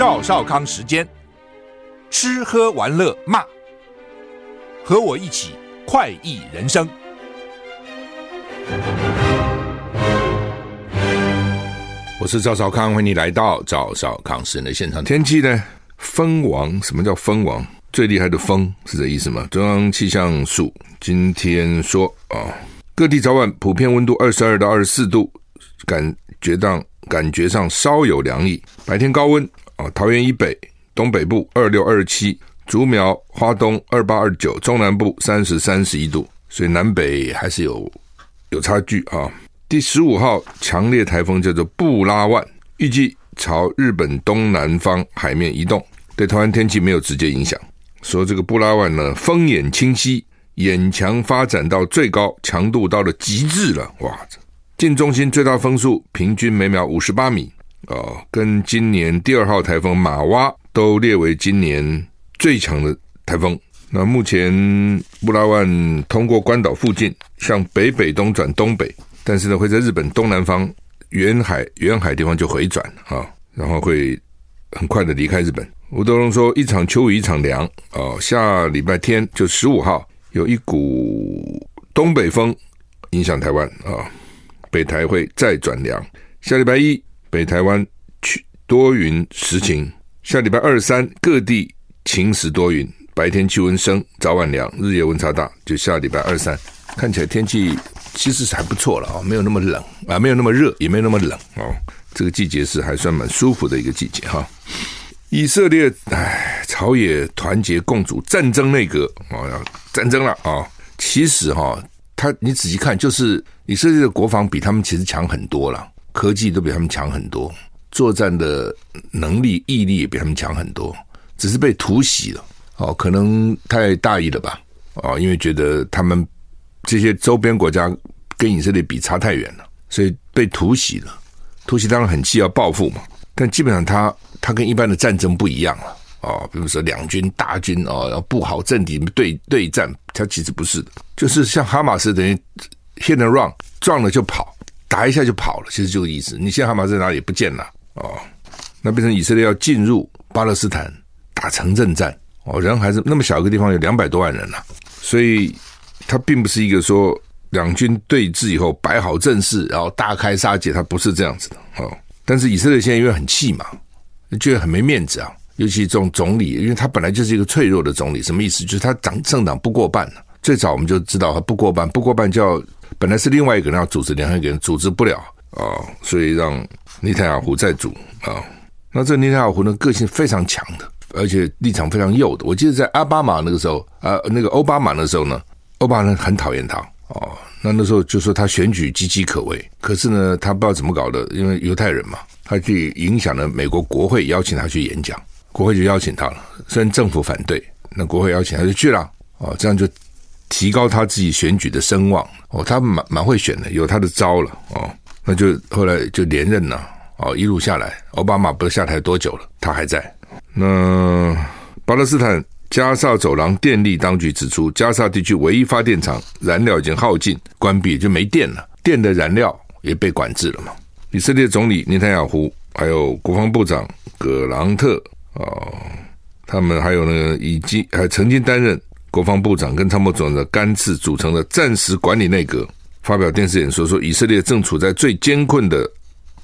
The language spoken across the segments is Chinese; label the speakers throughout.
Speaker 1: 赵少康时间，吃喝玩乐骂，和我一起快意人生。我是赵少康，欢迎你来到赵少康时间的现场。天气呢？风王？什么叫风王？最厉害的风是这意思吗？中央气象署今天说啊，各地早晚普遍温度二十二到二十四度，感觉到感觉上稍有凉意，白天高温。啊，桃园以北、东北部二六二七，竹苗、花东二八二九，中南部三十三十一度，所以南北还是有有差距啊。第十五号强烈台风叫做布拉万，预计朝日本东南方海面移动，对台湾天气没有直接影响。说这个布拉万呢，风眼清晰，眼强发展到最高强度到了极致了，哇！近中心最大风速平均每秒五十八米。哦，跟今年第二号台风马哇都列为今年最强的台风。那目前布拉万通过关岛附近，向北北东转东北，但是呢会在日本东南方远海远海地方就回转啊，然后会很快的离开日本。吴德荣说：“一场秋雨一场凉。”哦，下礼拜天就十五号有一股东北风影响台湾啊，北台会再转凉。下礼拜一。北台湾去多云时晴，下礼拜二三各地晴时多云，白天气温升，早晚凉，日夜温差大。就下礼拜二三，看起来天气其实是还不错了啊，没有那么冷啊，没有那么热，也没有那么冷哦。这个季节是还算蛮舒服的一个季节哈。以色列唉，朝野团结共主战争内阁哦，要战争了啊。其实哈，他你仔细看，就是以色列的国防比他们其实强很多了。科技都比他们强很多，作战的能力、毅力也比他们强很多，只是被突袭了。哦，可能太大意了吧？哦，因为觉得他们这些周边国家跟以色列比差太远了，所以被突袭了。突袭当然很气，要报复嘛。但基本上他他跟一般的战争不一样了。哦，比如说两军大军哦，要布好阵地对对战，他其实不是的，就是像哈马斯等于 hit and run，撞了就跑。打一下就跑了，其实这个意思。你现在哈马斯在哪里不见了？哦，那变成以色列要进入巴勒斯坦打城镇战哦，人还是那么小一个地方有两百多万人呢、所以他并不是一个说两军对峙以后摆好阵势，然后大开杀戒，他不是这样子的哦。但是以色列现在因为很气嘛，觉得很没面子啊，尤其这种总理，因为他本来就是一个脆弱的总理，什么意思？就是他党政党不过半。最早我们就知道他不过半，不过半就要。本来是另外一个人要组织，另外一个人组织不了啊、所以让内塔尼亚胡再组啊、那这内塔尼亚胡呢，个性非常强的，而且立场非常右的。我记得在奥巴马那个时候啊、那个奥巴马那时候呢，奥巴马很讨厌他哦。那那时候就说他选举岌岌可危，可是呢，他不知道怎么搞的，因为犹太人嘛，他去影响了美国国会邀请他去演讲，国会就邀请他了。虽然政府反对，那国会邀请他就去了哦，这样就。提高他自己选举的声望哦，他蛮蛮会选的，有他的招了哦。那就后来就连任了哦，一路下来，奥巴马不是下台多久了，他还在。那巴勒斯坦加萨走廊电力当局指出，加萨地区唯一发电厂燃料已经耗尽，关闭就没电了，电的燃料也被管制了嘛。以色列总理内塔雅胡还有国防部长葛朗特哦，他们还有那个以及还曾经担任。国防部长跟参谋总长的干次组成的战时管理内阁发表电视演说，说以色列正处在最艰困的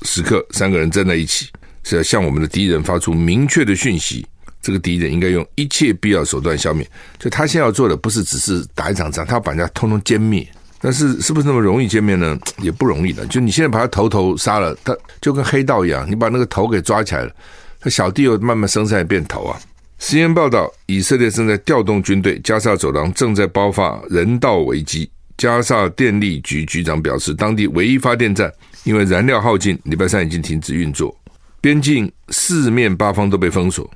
Speaker 1: 时刻，三个人站在一起是要向我们的敌人发出明确的讯息，这个敌人应该用一切必要手段消灭。就他现在要做的不是只是打一场仗，他要把人家通通歼灭。但是是不是那么容易歼灭呢？也不容易的。就你现在把他头头杀了，他就跟黑道一样，你把那个头给抓起来了，他小弟又慢慢生出来变头啊。Cn 报道，以色列正在调动军队，加沙走廊正在爆发人道危机。加沙电力局局长表示，当地唯一发电站因为燃料耗尽，礼拜三已经停止运作。边境四面八方都被封锁，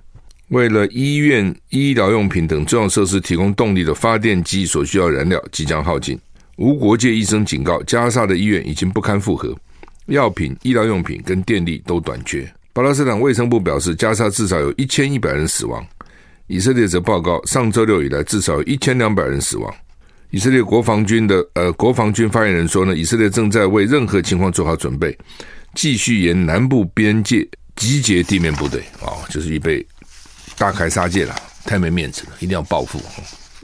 Speaker 1: 为了医院、医疗用品等重要设施提供动力的发电机所需要燃料即将耗尽。无国界医生警告，加沙的医院已经不堪负荷，药品、医疗用品跟电力都短缺。巴勒斯坦卫生部表示，加沙至少有一千一百人死亡。以色列则报告，上周六以来至少有一千两百人死亡。以色列国防军的呃国防军发言人说呢，以色列正在为任何情况做好准备，继续沿南部边界集结地面部队啊、哦，就是预备大开杀戒了，太没面子了，一定要报复。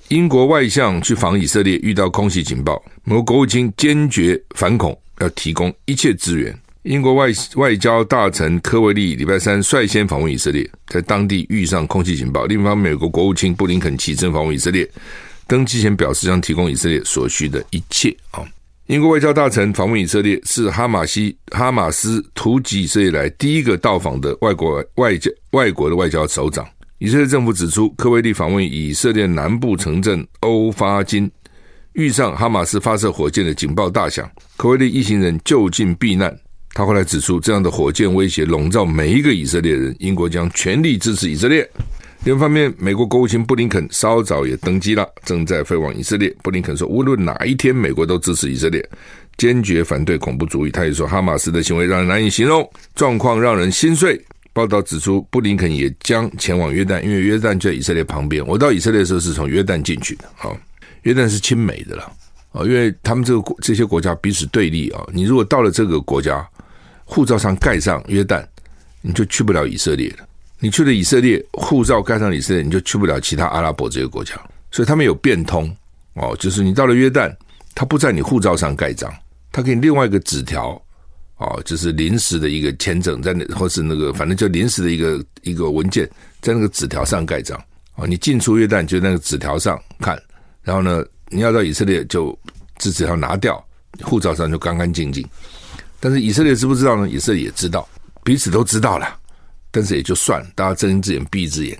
Speaker 1: 英国外相去访以色列，遇到空袭警报，美国国务卿坚决反恐，要提供一切支援。英国外外交大臣科维利礼拜三率先访问以色列，在当地遇上空气警报。另一方面，美国国务卿布林肯启程访问以色列。登机前表示将提供以色列所需的一切啊！英国外交大臣访问以色列是哈马西哈马斯突击以色列来第一个到访的外国外交外国的外交首长。以色列政府指出，科维利访问以色列南部城镇欧发金，遇上哈马斯发射火箭的警报大响，科维利一行人就近避难。他后来指出，这样的火箭威胁笼罩每一个以色列人，英国将全力支持以色列。另一方面，美国国务卿布林肯稍早也登机了，正在飞往以色列。布林肯说，无论哪一天，美国都支持以色列，坚决反对恐怖主义。他也说，哈马斯的行为让人难以形容，状况让人心碎。报道指出，布林肯也将前往约旦，因为约旦就在以色列旁边。我到以色列的时候是从约旦进去的，啊，约旦是亲美的了，啊，因为他们这个这些国家彼此对立啊。你如果到了这个国家，护照上盖上约旦，你就去不了以色列了。你去了以色列，护照盖上以色列，你就去不了其他阿拉伯这个国家。所以他们有变通哦，就是你到了约旦，他不在你护照上盖章，他给你另外一个纸条哦，就是临时的一个签证，在那或是那个反正就临时的一个一个文件，在那个纸条上盖章哦。你进出约旦就那个纸条上看，然后呢，你要到以色列就这纸条拿掉，护照上就干干净净。但是以色列知不知道呢？以色列也知道，彼此都知道了。但是也就算了，大家睁一只眼闭一只眼。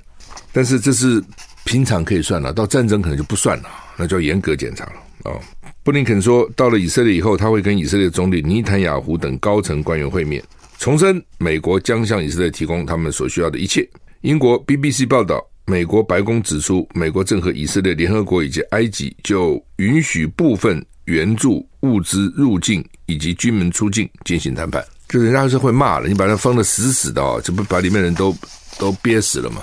Speaker 1: 但是这是平常可以算了，到战争可能就不算了，那就要严格检查了哦。布林肯说，到了以色列以后，他会跟以色列总理尼坦雅胡等高层官员会面，重申美国将向以色列提供他们所需要的一切。英国 BBC 报道，美国白宫指出，美国正和以色列、联合国以及埃及就允许部分援助物资入境以及军门出境进行谈判。就人家是会骂了，你把它封得死死的哦，这不把里面人都都憋死了吗？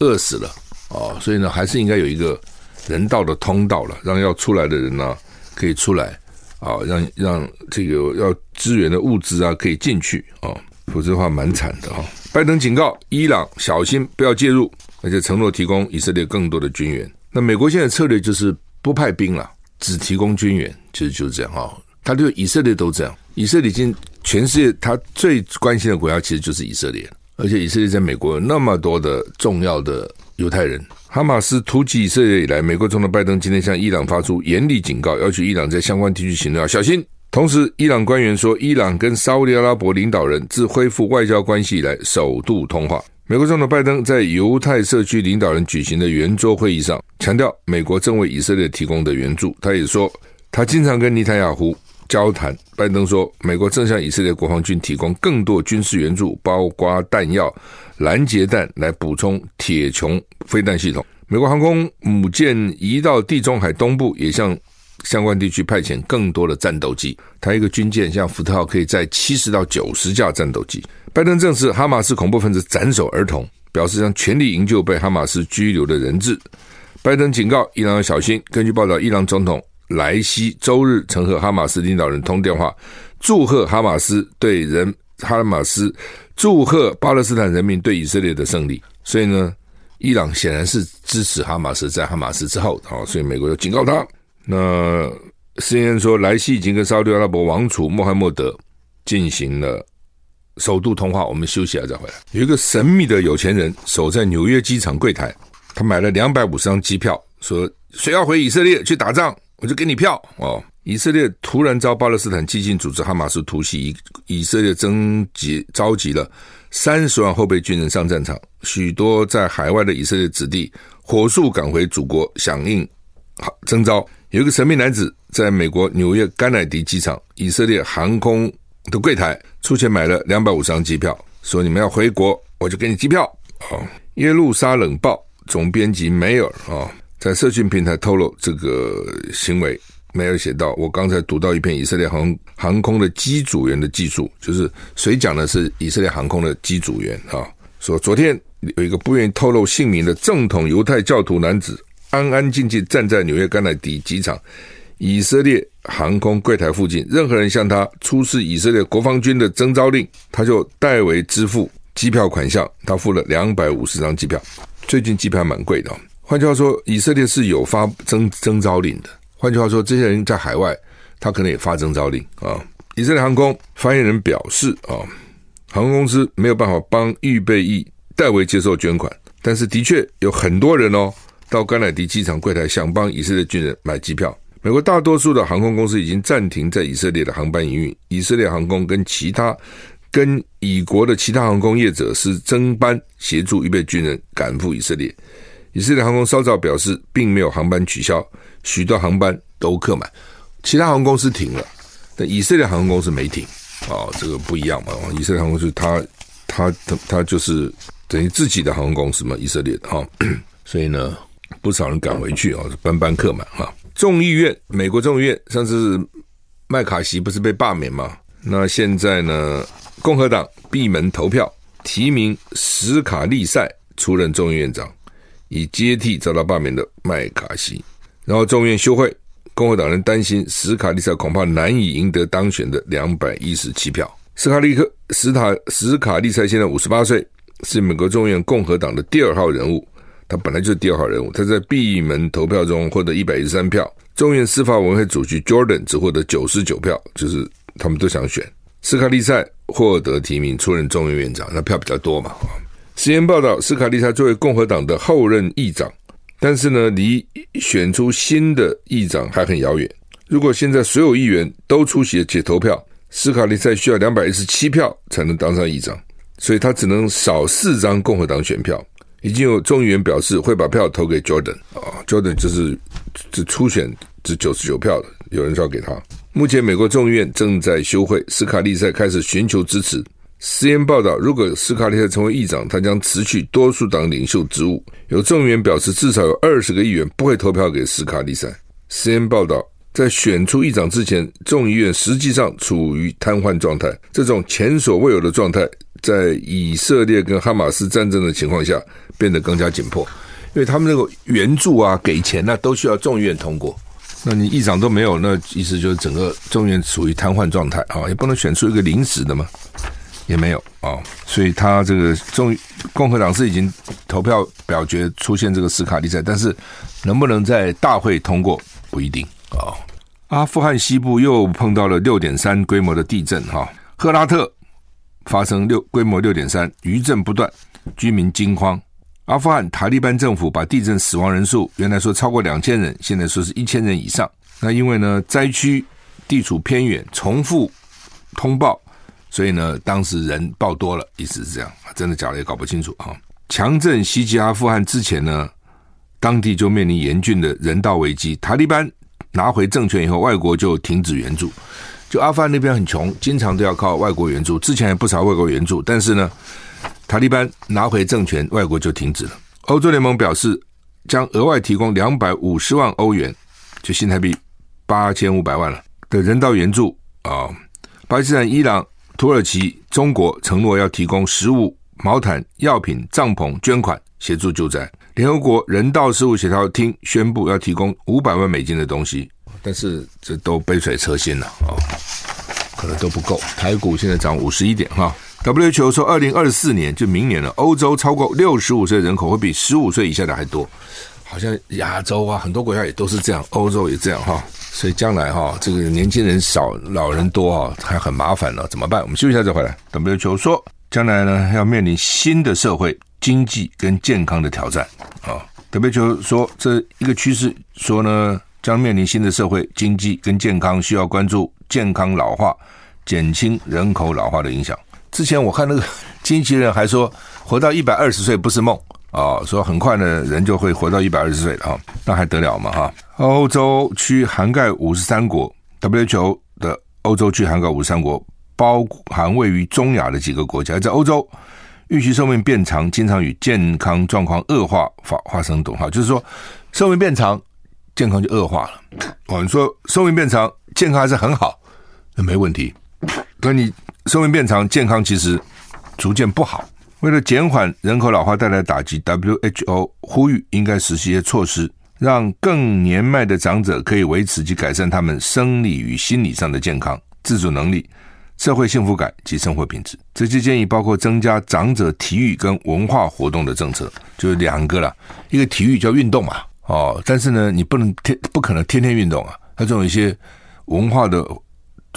Speaker 1: 饿死了哦，所以呢，还是应该有一个人道的通道了，让要出来的人呢、可以出来啊、让让这个要支援的物资啊可以进去啊、否则的话蛮惨的哈、哦。拜登警告伊朗小心不要介入，而且承诺提供以色列更多的军援。那美国现在策略就是不派兵了，只提供军援，其实就是这样哈、他对以色列都这样，以色列已经。全世界他最关心的国家其实就是以色列，而且以色列在美国有那么多的重要的犹太人。哈马斯突击以色列以来，美国总统拜登今天向伊朗发出严厉警告，要求伊朗在相关地区行动要小心。同时，伊朗官员说，伊朗跟沙乌地阿拉伯领导人自恢复外交关系以来首度通话。美国总统拜登在犹太社区领导人举行的圆桌会议上强调，美国正为以色列提供的援助。他也说，他经常跟尼坦雅胡。交谈，拜登说，美国正向以色列国防军提供更多军事援助，包括弹药、拦截弹，来补充铁穹飞弹系统。美国航空母舰移到地中海东部，也向相关地区派遣更多的战斗机。他一个军舰像福特号，可以载七十到九十架战斗机。拜登证实，哈马斯恐怖分子斩首儿童，表示将全力营救被哈马斯拘留的人质。拜登警告伊朗要小心。根据报道，伊朗总统。莱西周日曾和哈马斯领导人通电话，祝贺哈马斯对人哈马斯，祝贺巴勒斯坦人民对以色列的胜利。所以呢，伊朗显然是支持哈马斯，在哈马斯之后，好，所以美国又警告他。那 CNN 说，莱西已经跟沙特阿拉伯王储穆罕默德进行了首度通话。我们休息一下再回来。有一个神秘的有钱人守在纽约机场柜台，他买了两百五十张机票，说谁要回以色列去打仗。我就给你票哦。以色列突然遭巴勒斯坦激进组织哈马斯突袭，以以色列征集召集了三十万后备军人上战场，许多在海外的以色列子弟火速赶回祖国响应征召。有一个神秘男子在美国纽约甘乃迪机场以色列航空的柜台出钱买了两百五十张机票，说你们要回国，我就给你机票。哦，耶路撒冷报总编辑梅尔啊，在社群平台透露这个行为。没有写到：“我刚才读到一篇以色列航航空的机组员的记述，就是谁讲的是以色列航空的机组员啊？说昨天有一个不愿意透露姓名的正统犹太教徒男子，安安静静站在纽约甘乃迪机场以色列航空柜台附近，任何人向他出示以色列国防军的征召令，他就代为支付机票款项。他付了两百五十张机票。最近机票蛮贵的。换句话说，以色列是有发征征召令的。”换句话说，这些人在海外，他可能也发征召令啊。以色列航空发言人表示啊，航空公司没有办法帮预备役代为接受捐款，但是的确有很多人哦，到甘乃迪机场柜台想帮以色列军人买机票。美国大多数的航空公司已经暂停在以色列的航班营运。以色列航空跟其他跟以国的其他航空业者是增班协助预备军人赶赴以色列。以色列航空稍早表示，并没有航班取消。许多航班都客满，其他航空公司停了，但以色列航空公司没停啊、哦，这个不一样嘛。以色列航空公司它它它它就是等于自己的航空公司嘛，以色列的哈、哦，所以呢，不少人赶回去啊，班班客满哈。众议院，美国众议院上次麦卡锡不是被罢免吗？那现在呢，共和党闭门投票提名史卡利塞出任众议院长，以接替遭到罢免的麦卡锡。然后众院休会，共和党人担心史卡利塞恐怕难以赢得当选的两百一十七票。斯卡利克史塔史卡利塞现在五十八岁，是美国众院共和党的第二号人物。他本来就是第二号人物。他在闭门投票中获得一百一十三票，众院司法委员会主席 Jordan 只获得九十九票，就是他们都想选斯卡利塞获得提名出任众院院长，那票比较多嘛。实验报道，斯卡利塞作为共和党的后任议长。但是呢，离选出新的议长还很遥远。如果现在所有议员都出席且投票，斯卡利塞需要两百一十七票才能当上议长，所以他只能少四张共和党选票。已经有众议员表示会把票投给 Jordan 啊，Jordan 就是只初选只九十九票的，有人说要给他。目前美国众议院正在休会，斯卡利塞开始寻求支持。实验报道，如果史卡利塞成为议长，他将辞去多数党领袖职务。有众议员表示，至少有二十个议员不会投票给史卡利塞。实验报道，在选出议长之前，众议院实际上处于瘫痪状态。这种前所未有的状态，在以色列跟哈马斯战争的情况下变得更加紧迫，因为他们那个援助啊、给钱啊，都需要众议院通过。那你议长都没有，那意思就是整个众议院处于瘫痪状态啊，也不能选出一个临时的嘛。也没有啊、所以他这个终于共和党是已经投票表决出现这个斯卡利赛，但是能不能在大会通过不一定啊、阿富汗西部又碰到了六点三规模的地震哈，赫拉特发生六规模六点三，余震不断，居民惊慌。阿富汗塔利班政府把地震死亡人数原来说超过两千人，现在说是一千人以上。那因为呢灾区地处偏远，重复通报。所以呢，当时人爆多了，意思是这样，真的假的也搞不清楚啊。强震袭击阿富汗之前呢，当地就面临严峻的人道危机。塔利班拿回政权以后，外国就停止援助。就阿富汗那边很穷，经常都要靠外国援助。之前也不少外国援助，但是呢，塔利班拿回政权，外国就停止了。欧洲联盟表示，将额外提供两百五十万欧元，就新台币八千五百万了的人道援助啊。巴基斯坦、伊朗。土耳其、中国承诺要提供食物、毛毯、药品、帐篷捐款协助救灾。联合国人道事务协调厅宣布要提供五百万美金的东西，但是这都杯水车薪了啊，可能都不够。台股现在涨五十一点哈。WHO 说，二零二四年就明年了，欧洲超过六十五岁人口会比十五岁以下的还多，好像亚洲啊很多国家也都是这样，欧洲也这样哈。所以将来哈，这个年轻人少，老人多哈，还很麻烦呢，怎么办？我们休息一下再回来。WHO 说，将来呢要面临新的社会、经济跟健康的挑战啊。WHO 说，这一个趋势说呢，将面临新的社会、经济跟健康，需要关注健康老化，减轻人口老化的影响。之前我看那个经纪人还说，活到一百二十岁不是梦啊，说很快呢人就会活到一百二十岁了哈，那还得了嘛哈？欧洲区涵盖五十三国，WHO 的欧洲区涵盖五十三国，包含位于中亚的几个国家，在欧洲，预期寿命变长，经常与健康状况恶化发发生等号，就是说寿命变长，健康就恶化了。哦，你说寿命变长，健康还是很好，那没问题。可你寿命变长，健康其实逐渐不好。为了减缓人口老化带来的打击，WHO 呼吁应该实施一些措施，让更年迈的长者可以维持及改善他们生理与心理上的健康、自主能力、社会幸福感及生活品质。这些建议包括增加长者体育跟文化活动的政策，就是两个了。一个体育叫运动嘛，哦，但是呢，你不能天不可能天天运动啊，它这种一些文化的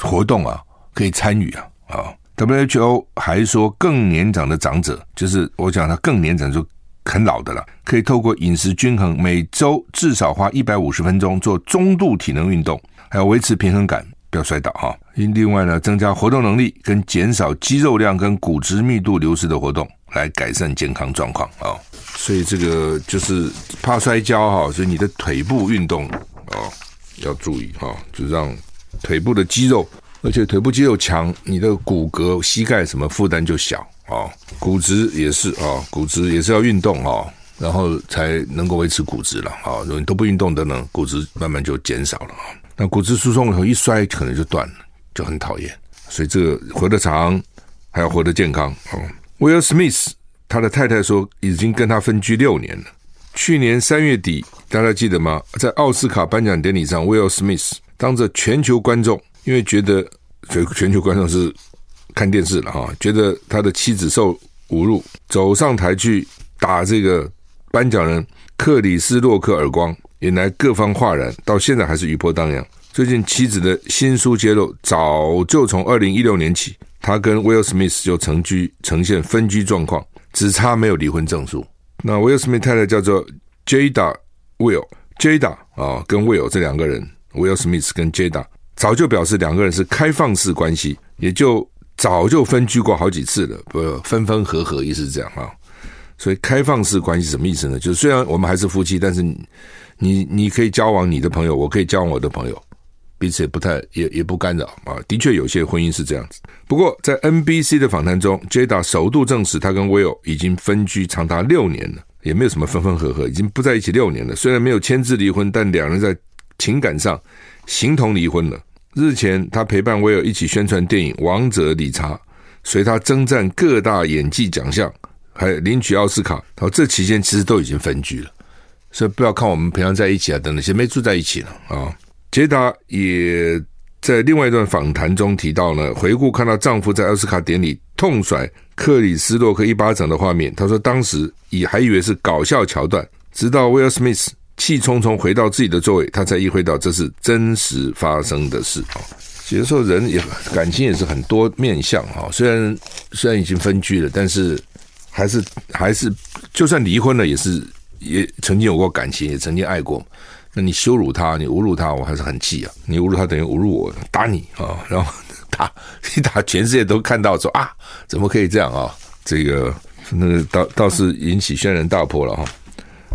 Speaker 1: 活动啊。可以参与啊啊！WHO 还说，更年长的长者，就是我讲他更年长就很老的了，可以透过饮食均衡，每周至少花一百五十分钟做中度体能运动，还要维持平衡感，不要摔倒哈。另外呢，增加活动能力跟减少肌肉量跟骨质密度流失的活动，来改善健康状况啊。所以这个就是怕摔跤哈，所以你的腿部运动啊要注意哈，就让腿部的肌肉。而且腿部肌肉强，你的骨骼、膝盖什么负担就小啊。骨质也是啊，骨质也是要运动啊，然后才能够维持骨质了啊。如果你都不运动的呢，骨质慢慢就减少了啊。那骨质疏松以后一摔，可能就断了，就很讨厌。所以这个活得长，还要活得健康啊。威尔史密斯他的太太说，已经跟他分居六年了。去年三月底，大家记得吗？在奥斯卡颁奖典礼上，威尔史密斯当着全球观众。因为觉得全全球观众是看电视了哈，觉得他的妻子受侮辱，走上台去打这个颁奖人克里斯洛克耳光，引来各方哗然，到现在还是余波荡漾。最近妻子的新书揭露，早就从二零一六年起，他跟 Will Smith 就成居呈现分居状况，只差没有离婚证书。那 Will Smith 太太叫做 Jada Will，Jada 啊，跟 Will 这两个人，，Will Smith 跟 Jada。早就表示两个人是开放式关系，也就早就分居过好几次了，不分分合合，意思是这样啊。所以开放式关系什么意思呢？就是虽然我们还是夫妻，但是你你你可以交往你的朋友，我可以交往我的朋友，彼此也不太也也不干扰啊。的确有些婚姻是这样子。不过在 NBC 的访谈中，Jada 首度证实他跟 Will 已经分居长达六年了，也没有什么分分合合，已经不在一起六年了。虽然没有签字离婚，但两人在情感上。形同离婚了。日前，他陪伴威尔一起宣传电影《王者理查》，随他征战各大演技奖项，还领取奥斯卡。好，这期间其实都已经分居了，所以不要看我们平常在一起啊，等等，先没住在一起了啊。杰达也在另外一段访谈中提到呢，回顾看到丈夫在奥斯卡典礼痛甩克里斯洛克一巴掌的画面，他说当时以还以为是搞笑桥段，直到威尔史密斯。气冲冲回到自己的座位，他才意会到这是真实发生的事啊。有的时候人也感情也是很多面相哈，虽然虽然已经分居了，但是还是还是就算离婚了，也是也曾经有过感情，也曾经爱过。那你羞辱他，你侮辱他，我还是很气啊！你侮辱他等于侮辱我，打你啊！然后打一打，全世界都看到说啊，怎么可以这样啊？这个那倒倒是引起轩然大波了哈。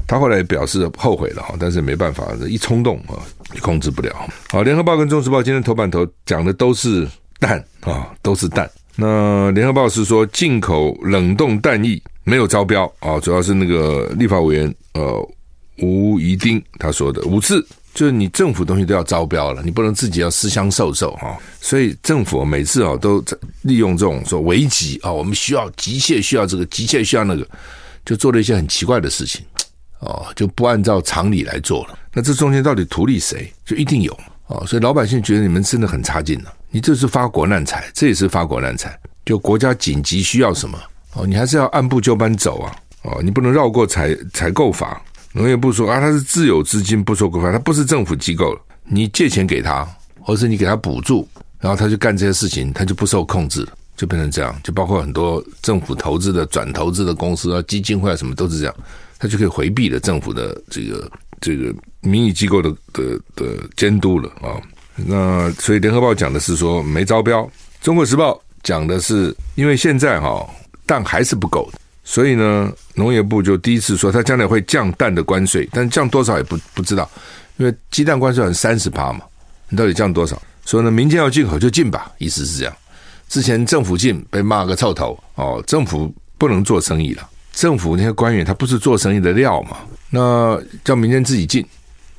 Speaker 1: 他后来表示后悔了哈，但是没办法，一冲动啊，控制不了。好，《联合报》跟《中时报》今天头版头讲的都是蛋啊，都是蛋。那《联合报》是说进口冷冻蛋液没有招标啊，主要是那个立法委员呃吴怡丁他说的五次，就是你政府东西都要招标了，你不能自己要私相授受哈。所以政府每次啊都利用这种说危急啊，我们需要急切需要这个急切需要那个，就做了一些很奇怪的事情。哦，就不按照常理来做了。那这中间到底图利谁？就一定有哦。所以老百姓觉得你们真的很差劲了。你这是发国难财，这也是发国难财。就国家紧急需要什么哦，你还是要按部就班走啊。哦，你不能绕过采采购法。农业部说啊，他是自有资金不收规范，他不是政府机构了。你借钱给他，或是你给他补助，然后他就干这些事情，他就不受控制，就变成这样。就包括很多政府投资的、转投资的公司啊、基金会啊，什么都是这样。他就可以回避了政府的这个这个民意机构的的的监督了啊。那所以联合报讲的是说没招标，中国时报讲的是因为现在哈蛋还是不够，所以呢农业部就第一次说他将来会降蛋的关税，但降多少也不不知道，因为鸡蛋关税很三十趴嘛，你到底降多少？所以呢民间要进口就进吧，意思是这样。之前政府进被骂个臭头哦，政府不能做生意了，政府那些官员他不是做生意的料嘛，那叫民间自己进，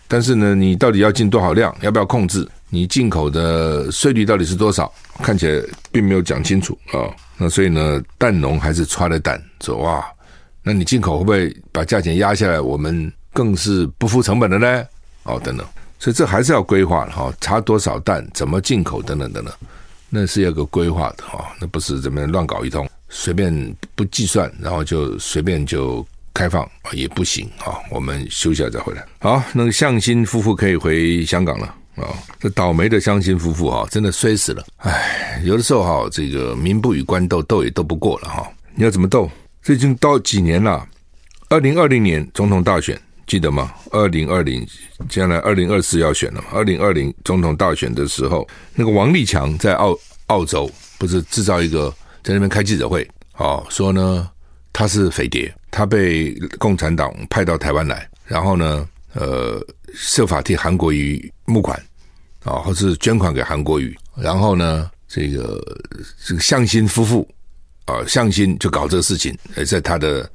Speaker 1: 但是呢你到底要进多少量，要不要控制？你进口的税率到底是多少？看起来并没有讲清楚啊、哦。那所以呢，蛋农还是揣了蛋走啊，那你进口会不会把价钱压下来？我们更是不付成本的呢？哦，等等，所以这还是要规划的哈。查多少蛋，怎么进口，等等等等，那是要个规划的哈。那不是怎么乱搞一通，随便不计算，然后就随便就开放也不行啊。我们休息一下再回来。好，那个向心夫妇可以回香港了。啊、这倒霉的乡亲夫妇哈，真的衰死了。唉，有的时候哈，这个民不与官斗，斗也斗不过了哈。你要怎么斗？这已经到几年了？二零二零年总统大选记得吗？二零二零，将来二零二四要选了嘛？二零二零总统大选的时候，那个王立强在澳澳洲不是制造一个在那边开记者会，哦，说呢他是匪谍，他被共产党派到台湾来，然后呢，呃，设法替韩国瑜募款。啊，或是捐款给韩国瑜，然后呢，这个这个向心夫妇啊，向心就搞这个事情，而在他的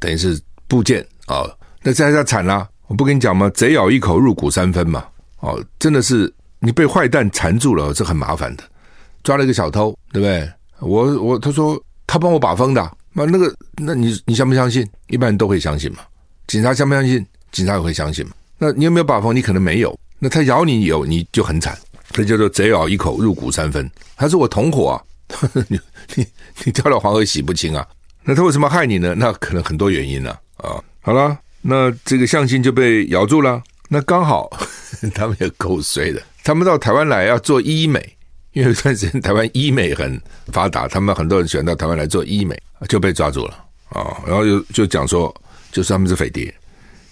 Speaker 1: 等于是部件啊，那这下惨了，我不跟你讲吗？贼咬一口，入骨三分嘛，哦，真的是你被坏蛋缠住了，这很麻烦的。抓了一个小偷，对不对？我我他说他帮我把风的，那那个那你你相不相信？一般人都会相信嘛。警察相不相信？警察也会相信嘛。那你有没有把风？你可能没有。那他咬你有你就很惨，这叫做贼咬一口，入骨三分。他是我同伙啊，你你你跳到黄河洗不清啊？那他为什么害你呢？那可能很多原因呢啊，啊。好了，那这个向心就被咬住了。那刚好 他们也够衰的，他们到台湾来要做医美，因为有段时间台湾医美很发达，他们很多人喜欢到台湾来做医美，就被抓住了啊。然后就就讲说，就是他们是匪谍，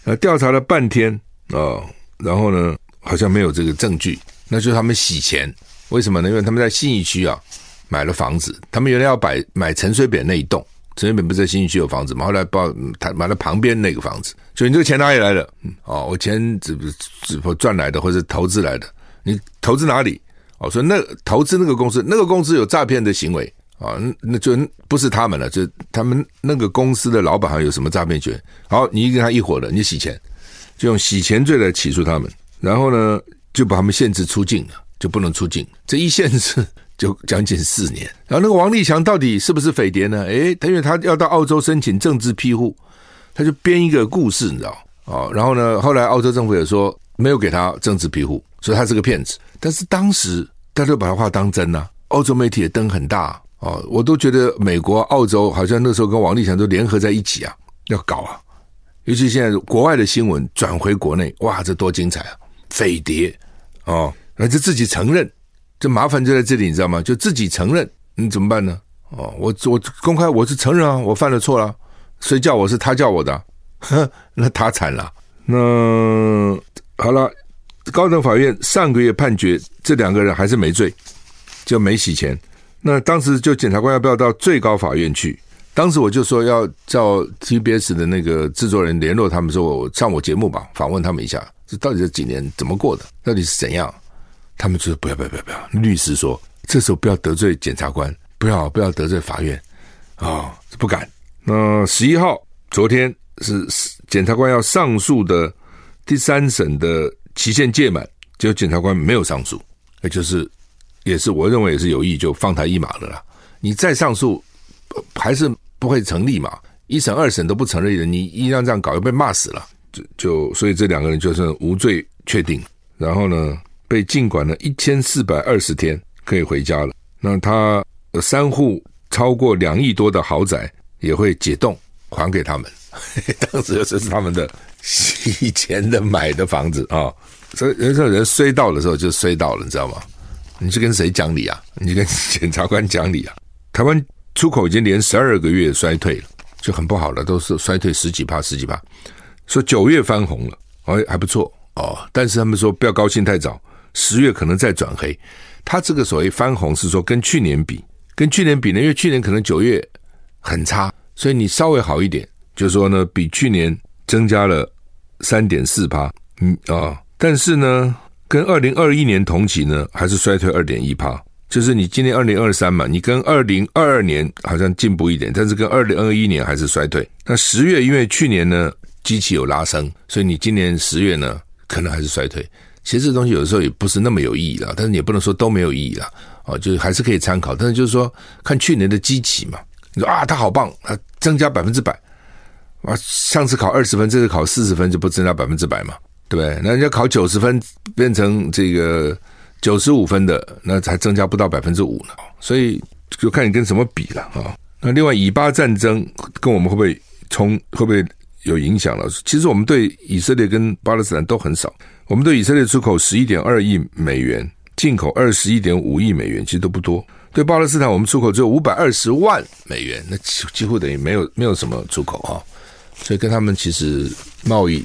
Speaker 1: 呃，调查了半天啊，然后呢？好像没有这个证据，那就是他们洗钱，为什么呢？因为他们在信义区啊买了房子，他们原来要买买陈水扁那一栋，陈水扁不是在信义区有房子嘛？后来报他买了旁边那个房子，就你这个钱哪里来的？嗯，哦，我钱只只不赚来的，或者投资来的？你投资哪里？哦，说那投资那个公司，那个公司有诈骗的行为啊，那就不是他们了，就他们那个公司的老板还有什么诈骗权？好，你跟他一伙的，你洗钱，就用洗钱罪来起诉他们。然后呢，就把他们限制出境了，就不能出境。这一限制就将近四年。然后那个王立强到底是不是匪谍呢？诶，他因为他要到澳洲申请政治庇护，他就编一个故事，你知道？哦，然后呢，后来澳洲政府也说没有给他政治庇护，所以他是个骗子。但是当时大家都把他话当真呐、啊，欧洲媒体也登很大哦，我都觉得美国、澳洲好像那时候跟王立强都联合在一起啊，要搞啊。尤其现在国外的新闻转回国内，哇，这多精彩啊！匪谍哦，那就自己承认，这麻烦就在这里，你知道吗？就自己承认，你怎么办呢？哦，我我公开我是承认啊，我犯了错了，谁叫我是他叫我的？哼，那他惨了。那好了，高等法院上个月判决这两个人还是没罪，就没洗钱。那当时就检察官要不要到最高法院去？当时我就说要叫 TBS 的那个制作人联络他们，说我上我节目吧，访问他们一下。这到底这几年怎么过的？到底是怎样？他们就说不要不要不要不要。律师说这时候不要得罪检察官，不要不要得罪法院啊、不敢。那十一号昨天是检察官要上诉的第三审的期限届满，结果检察官没有上诉，那就是也是我认为也是有意就放他一马的啦。你再上诉还是不会成立嘛？一审二审都不成立的，你一样这样搞，又被骂死了。就就所以这两个人就是无罪确定，然后呢被禁管了一千四百二十天，可以回家了。那他三户超过两亿多的豪宅也会解冻还给他们，当时这是他们的以前的买的房子啊。所以人说人衰到的时候就衰到了，你知道吗？你是跟谁讲理啊？你跟检察官讲理啊？台湾出口已经连十二个月衰退了，就很不好了，都是衰退十几趴十几趴。说九月翻红了哦还不错哦，但是他们说不要高兴太早，十月可能再转黑。他这个所谓翻红是说跟去年比，跟去年比呢，因为去年可能九月很差，所以你稍微好一点，就是说呢，比去年增加了三点四趴，嗯啊、但是呢，跟二零二一年同期呢，还是衰退二点一趴。就是你今年二零二三嘛，你跟二零二二年好像进步一点，但是跟二零二一年还是衰退。那十月因为去年呢机器有拉升，所以你今年十月呢可能还是衰退。其实这东西有的时候也不是那么有意义了，但是也不能说都没有意义了啊，就是还是可以参考。但是就是说看去年的机器嘛，你说啊它好棒，它增加百分之百，啊上次考二十分，这次考四十分就不增加百分之百嘛，对不对？那人家考九十分变成这个。九十五分的那才增加不到百分之五呢，所以就看你跟什么比了啊。那另外以巴战争跟我们会不会冲会不会有影响了？其实我们对以色列跟巴勒斯坦都很少，我们对以色列出口十一点二亿美元，进口二十一点五亿美元，其实都不多。对巴勒斯坦我们出口只有五百二十万美元，那几几乎等于没有没有什么出口哈。所以跟他们其实贸易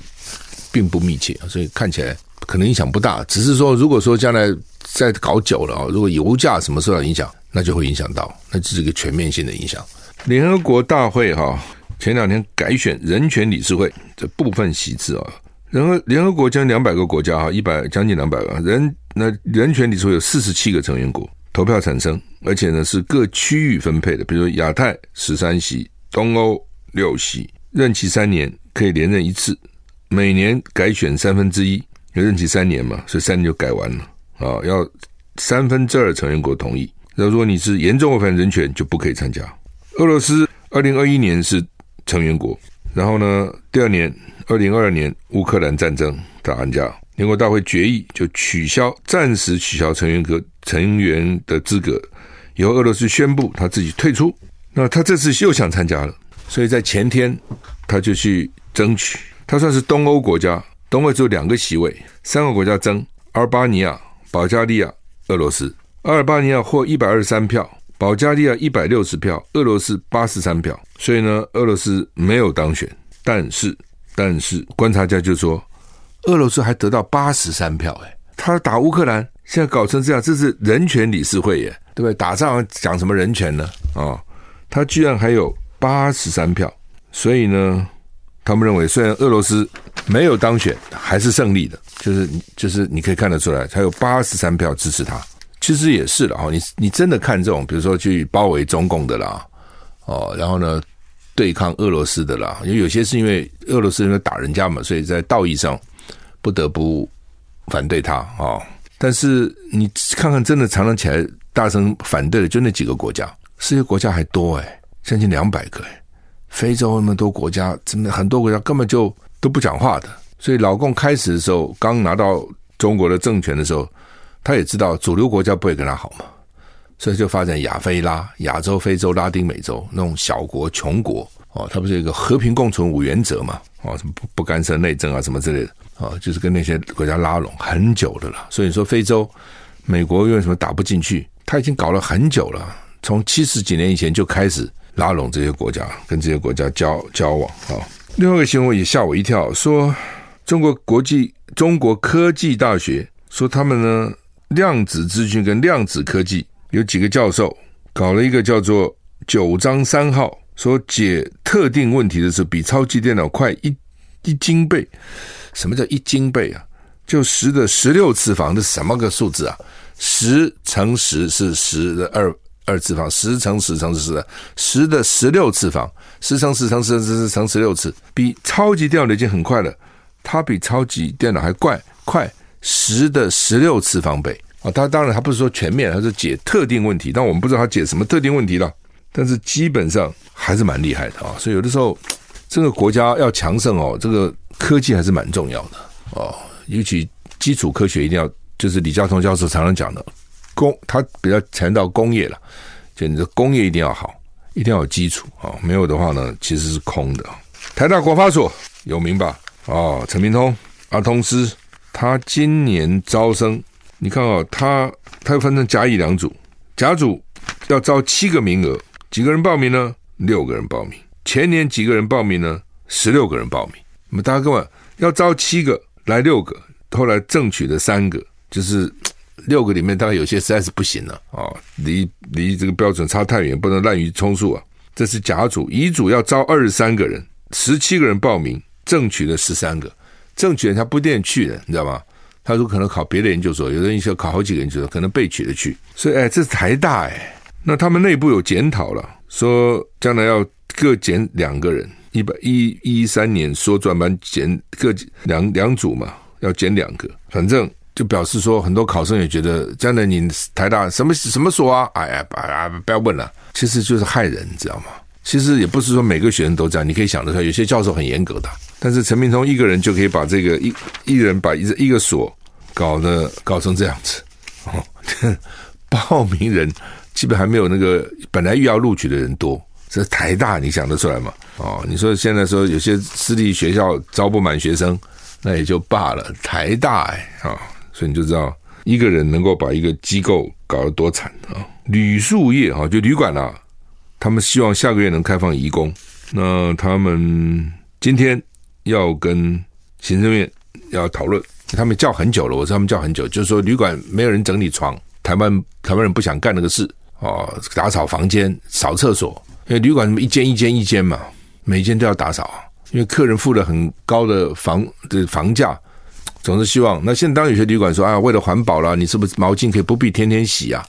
Speaker 1: 并不密切，所以看起来。可能影响不大，只是说，如果说将来再搞久了啊，如果油价什么受到影响，那就会影响到，那这是一个全面性的影响。联合国大会哈，前两天改选人权理事会这部分席次啊，然后联合国将两百个国家哈，一百将近两百个人，那人权理事会有四十七个成员国投票产生，而且呢是各区域分配的，比如说亚太十三席，东欧六席，任期三年，可以连任一次，每年改选三分之一。有任期三年嘛，所以三年就改完了啊！要三分之二成员国同意。那如果你是严重违反人权，就不可以参加。俄罗斯二零二一年是成员国，然后呢，第二年二零二二年乌克兰战争打完架，联合国大会决议就取消，暂时取消成员国成员的资格，由俄罗斯宣布他自己退出。那他这次又想参加了，所以在前天他就去争取，他算是东欧国家。东欧只有两个席位，三个国家争：阿尔巴尼亚、保加利亚、俄罗斯。阿尔巴尼亚获一百二十三票，保加利亚一百六十票，俄罗斯八十三票。所以呢，俄罗斯没有当选。但是，但是观察家就说，俄罗斯还得到八十三票。哎，他打乌克兰，现在搞成这样，这是人权理事会耶，对不对？打仗讲什么人权呢？啊、他居然还有八十三票。所以呢，他们认为，虽然俄罗斯。没有当选还是胜利的，就是就是你可以看得出来，他有八十三票支持他。其实也是了哈，你你真的看这种，比如说去包围中共的啦，哦，然后呢对抗俄罗斯的啦，因为有些是因为俄罗斯因为打人家嘛，所以在道义上不得不反对他啊。但是你看看，真的常常起来大声反对的，就那几个国家，世界国家还多诶，将近两百个，非洲那么多国家，真的很多国家根本就。都不讲话的，所以老共开始的时候，刚拿到中国的政权的时候，他也知道主流国家不会跟他好嘛，所以就发展亚非拉、亚洲、非洲、拉丁美洲那种小国、穷国哦，他不是一个和平共存五原则嘛？哦，什么不不干涉内政啊，什么之类的哦，就是跟那些国家拉拢很久的了。所以说非洲，美国为什么打不进去？他已经搞了很久了，从七十几年以前就开始拉拢这些国家，跟这些国家交交往啊。哦另外一个新闻也吓我一跳，说中国国际中国科技大学说他们呢量子资讯跟量子科技有几个教授搞了一个叫做九章三号，说解特定问题的时候比超级电脑快一一斤倍。什么叫一斤倍啊？就十的十六次方，这什么个数字啊？十乘十是十的二。二次方，十乘十乘十的十的十六次方，十乘十乘十乘十乘十六次，比超级电脑已经很快了。它比超级电脑还快，快十的十六次方倍啊！它当然，它不是说全面，它是解特定问题，但我们不知道它解什么特定问题了。但是基本上还是蛮厉害的啊！所以有的时候，这个国家要强盛哦，这个科技还是蛮重要的哦，尤其基础科学一定要，就是李嘉彤教授常常讲的。工，它比较强调工业了，就你的工业一定要好，一定要有基础啊，没有的话呢，其实是空的。台大国发所有名吧？啊，陈明通、阿通师，他今年招生，你看啊，他他又分成甲乙两组，甲组要招七个名额，几个人报名呢？六个人报名。前年几个人报名呢？十六个人报名。那么大家各位要招七个，来六个，后来争取的三个，就是六个里面大概有些实在是不行了啊，离离这个标准差太远，不能滥竽充数啊。这是甲组，乙组要招二十三个人，十七个人报名，争取了十三个，争取人他不一定去的，你知道吗？他说可能考别的研究所，有的人要考好几个研究所，可能被取的去。所以哎，这是台大哎，那他们内部有检讨了，说将来要各减两个人，一百一一三年说专班减各两两组嘛，要减两个，反正就表示说很多考生也觉得将来你台大什么什么所啊，哎呀，哎不要问了。其实就是害人，你知道吗？其实也不是说每个学生都这样，你可以想得出来，有些教授很严格的，但是陈明通一个人就可以把这个一一人把一一个所搞得搞成这样子哦。报名人基本还没有那个本来预要录取的人多，这台大你想得出来吗？哦，你说现在说有些私立学校招不满学生，那也就罢了，台大哎啊、所以你就知道一个人能够把一个机构搞得多惨啊。旅宿业哈，就旅馆啊，他们希望下个月能开放移工。那他们今天要跟行政院要讨论，他们叫很久了，我知道他们叫很久，就是说旅馆没有人整理床，台湾台湾人不想干那个事哦，打扫房间、扫厕所，因为旅馆一间一间一间嘛，每一间都要打扫，因为客人付了很高的房的房价，总是希望。那现在当有些旅馆说啊，为了环保了，你是不是毛巾可以不必天天洗啊？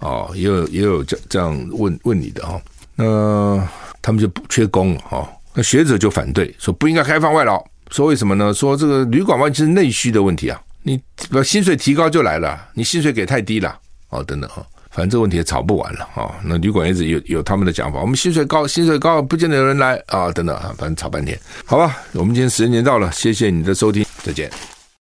Speaker 1: 哦，也有也有这这样问问你的哈、哦，那他们就不缺工了哈、那学者就反对说不应该开放外劳，说为什么呢？说这个旅馆完全是内需的问题啊，你把薪水提高就来了，你薪水给太低了哦，等等哈，反正这个问题也吵不完了啊。那旅馆一直有有他们的讲法，我们薪水高，薪水高不见得有人来啊，等等啊，反正吵半天，好吧。我们今天时间到了，谢谢你的收听，再见。